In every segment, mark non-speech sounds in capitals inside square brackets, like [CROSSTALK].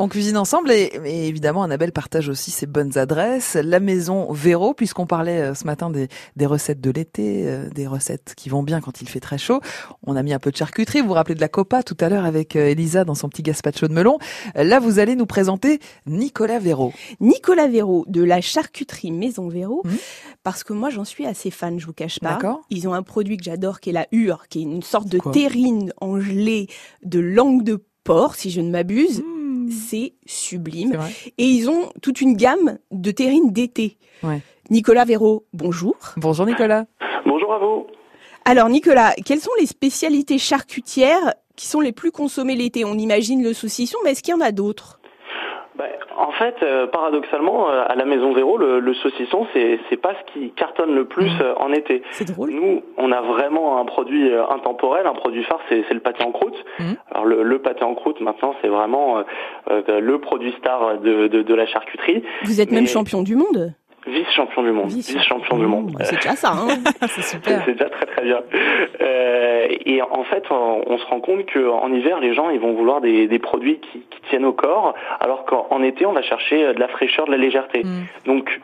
On cuisine ensemble et, évidemment Annabelle partage aussi ses bonnes adresses. La maison Véro, puisqu'on parlait euh, ce matin des, des recettes de l'été, euh, des recettes qui vont bien quand il fait très chaud. On a mis un peu de charcuterie. Vous vous rappelez de la copa tout à l'heure avec euh, Elisa dans son petit gazpacho de melon. Là, vous allez nous présenter Nicolas Véro. Nicolas Véro de la charcuterie Maison Véro. Mmh. Parce que moi, j'en suis assez fan, je vous cache pas. Ils ont un produit que j'adore qui est la hure, qui est une sorte de terrine en gelée de langue de porc, si je ne m'abuse. Mmh c'est sublime. Et ils ont toute une gamme de terrines d'été. Nicolas Véraud, bonjour. Bonjour Nicolas. Bonjour à vous. Alors Nicolas, quelles sont les spécialités charcutières qui sont les plus consommées l'été? On imagine le saucisson, mais est-ce qu'il y en a d'autres? Bah, en fait, euh, paradoxalement, euh, à la Maison Véro, le, saucisson, c'est pas ce qui cartonne le plus euh, en été. Drôle. Nous, on a vraiment un produit intemporel, un produit phare, c'est le pâté en croûte. Mmh. Alors le, le, pâté en croûte, maintenant, c'est vraiment le produit star de, de, de, la charcuterie. Vous êtes même champion du monde Vice-champion du monde. Vice-champion du monde. C'est déjà ça, hein [LAUGHS] C'est super. C'est déjà très très bien. Euh, et en fait, on, se rend compte qu'en hiver, les gens, ils vont vouloir des, des produits qui, qui, tiennent au corps, alors qu'en été, on va chercher de la fraîcheur, de la légèreté. Mm. Donc,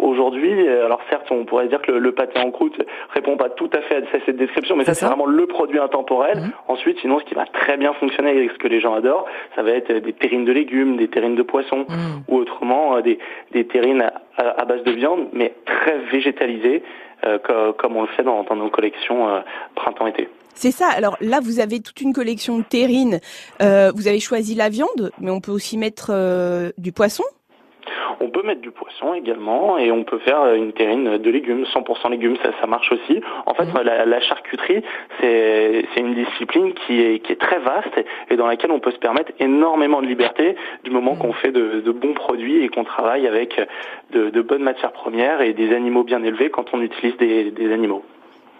Aujourd'hui, euh, alors certes, on pourrait dire que le, pâté en croûte répond pas tout à fait à cette description, mais ça c'est vraiment le produit intemporel. Mhm. Ensuite, sinon, ce qui va très bien fonctionner avec ce que les gens adorent, ça va être des terrines de légumes, des terrines de poisson, mhm. ou autrement euh, des, des terrines à, base de viande, mais très végétalisées, euh, comme, on le fait dans, nos collections printemps-été. C'est ça. Alors là, vous avez toute une collection de terrines. vous avez choisi la viande, mais on peut aussi mettre du poisson. On peut mettre du poisson également et on peut faire une terrine de légumes, 100% légumes, ça, ça marche aussi. En fait, mhm. la, charcuterie, c'est une discipline qui est, qui est très vaste et dans laquelle on peut se permettre énormément de liberté du moment mhm. qu'on fait de, bons produits et qu'on travaille avec de, bonnes matières premières et des animaux bien élevés quand on utilise des, des animaux.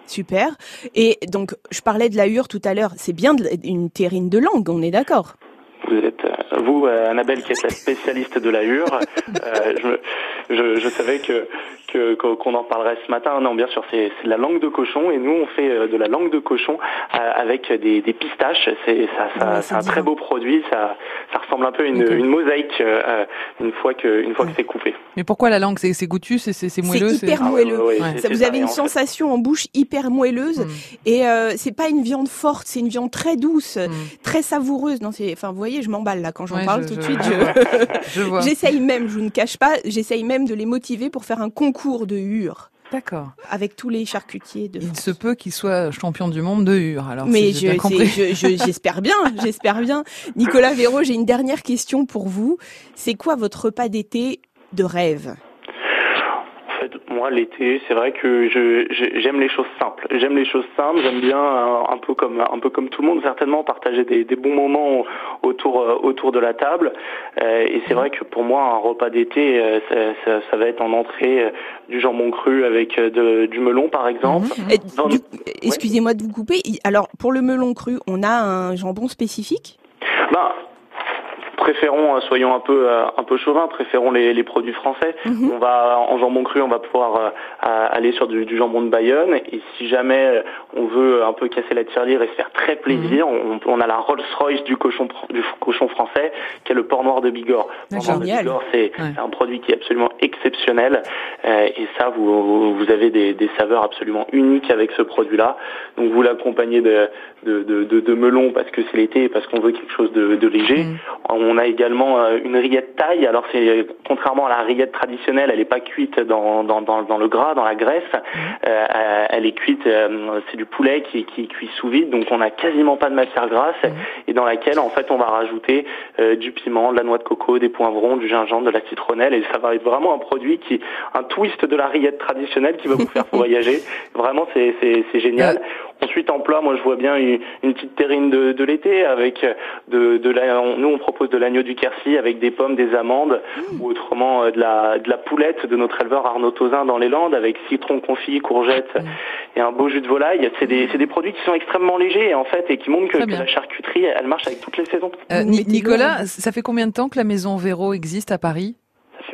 Super. Et donc, je parlais de la hure tout à l'heure. C'est bien une terrine de langue, on est d'accord vous êtes vous, euh, Annabelle, qui êtes la spécialiste de la hure, euh, je, je, savais que qu'on en parlerait ce matin. Non, bien sûr, c'est de la langue de cochon et nous on fait euh, de la langue de cochon avec des, pistaches. C'est ça, ça, un très beau produit. Ça, ça ressemble un peu à une, une mosaïque une fois que une fois que c'est coupé. Mais pourquoi la langue? C'est goûtu, c'est moelleux? C'est hyper moelleux. ça, vous avez une sensation en bouche hyper moelleuse mm. et c'est pas une viande forte, c'est une viande très douce, mm. très savoureuse. Non, c'est enfin vous voyez, je m'emballe là quand j'en parle tout de suite. [LAUGHS] [LAUGHS] J'essaye même, je vous ne cache pas, j'essaye même de les motiver pour faire un concours de hure. D'accord. Avec tous les charcutiers de Il se peut qu'il soit champion du monde de hure. Alors, Mais [LAUGHS] j'espère bien, j'espère bien. Nicolas Véro, j'ai une dernière question pour vous. C'est quoi votre repas d'été de rêve? Moi, l'été, c'est vrai que je, j'aime les choses simples. J'aime les choses simples. J'aime bien un, peu comme un peu comme tout le monde, certainement partager des, bons moments autour euh, autour de la table. Euh, et c'est vrai que pour moi, un repas d'été, euh, ça, va être en entrée du jambon cru avec du melon, par exemple. Mhm. Excusez-moi de vous couper. Alors, pour le melon cru, on a un jambon spécifique? Ben, préférons, euh, soyons un peu euh, un peu chauvin, préférons les, les produits français. Mhm. On va en jambon cru, on va pouvoir euh, aller sur du, jambon de Bayonne. Et si jamais on veut un peu casser la tirelire et se faire très plaisir, mhm. on, a la Rolls Royce du cochon du cochon français, qui est le porc noir de Bigorre. Le porc noir de Bigorre, c'est un produit qui est absolument exceptionnel. et ça, vous vous avez des, des saveurs absolument uniques avec ce produit-là. Donc vous l'accompagnez de de, de, de, melon parce que c'est l'été et parce qu'on veut quelque chose de, léger. Mhm. On a également euh, une rillette taille. Alors c'est contrairement à la rillette traditionnelle, elle n'est pas cuite dans, dans, dans, le gras, dans la graisse. Euh, elle est cuite, euh, c'est du poulet qui, qui est cuit sous vide, donc on n'a quasiment pas de matière grasse mhm. et dans laquelle en fait on va rajouter du piment, de la noix de coco, des poivrons, du gingembre, de la citronnelle et ça va être vraiment un produit qui, un twist de la rillette traditionnelle qui va vous faire [LAUGHS] voyager. Vraiment c'est génial. Ensuite, en plat, moi, je vois bien une, petite terrine de, de l'été avec de, de la, nous, on propose de l'agneau du Quercy avec des pommes, des amandes, mmh. ou autrement euh, de la, de la poulette de notre éleveur Arnaud Tozin dans les Landes avec citron confit, courgettes mmh. et un beau jus de volaille. C'est des, des, produits qui sont extrêmement légers en fait et qui montrent que, la charcuterie, elle marche avec toutes les saisons. Euh, Nicolas, ça fait combien de temps que la maison Véro existe à Paris?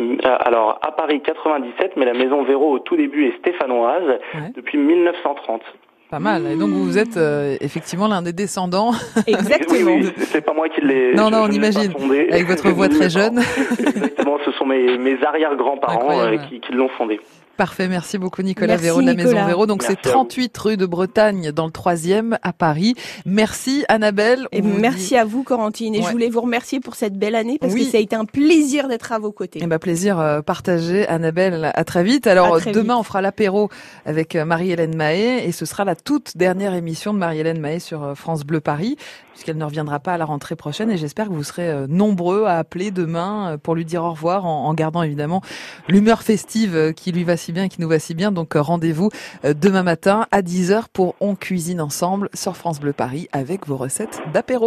Euh, alors à Paris 97, mais la maison Véro au tout début est stéphanoise depuis 1930. Pas mal. Et donc vous êtes euh, effectivement l'un des descendants. [LAUGHS] Exactement. c'est pas moi qui l'ai. Non, non, on imagine. Avec votre voix [LAUGHS] très jeune. Exactement. Ce sont mes, mes arrière-grands-parents euh, qui, qui l'ont fondé. Parfait, merci beaucoup Nicolas Véro de la Maison Véro. Donc c'est 38 rue de Bretagne dans le troisième à Paris. Merci Annabelle. Et merci à vous Corentine. Et je voulais vous remercier pour cette belle année parce que ça a été un plaisir d'être à vos côtés. Et eh ben plaisir euh, partagé Annabelle. À très vite. Alors demain on fera l'apéro avec euh, Marie-Hélène Mahé et ce sera la toute dernière émission de Marie-Hélène Mahé sur euh, France Bleu Paris puisqu'elle ne reviendra pas à la rentrée prochaine et j'espère que vous serez nombreux à appeler demain pour lui dire au revoir en, en gardant évidemment l'humeur festive qui lui va si bien, qui nous va si bien. Donc euh, rendez-vous euh, demain matin à 10h pour On cuisine ensemble sur France Bleu Paris avec vos recettes d'apéro.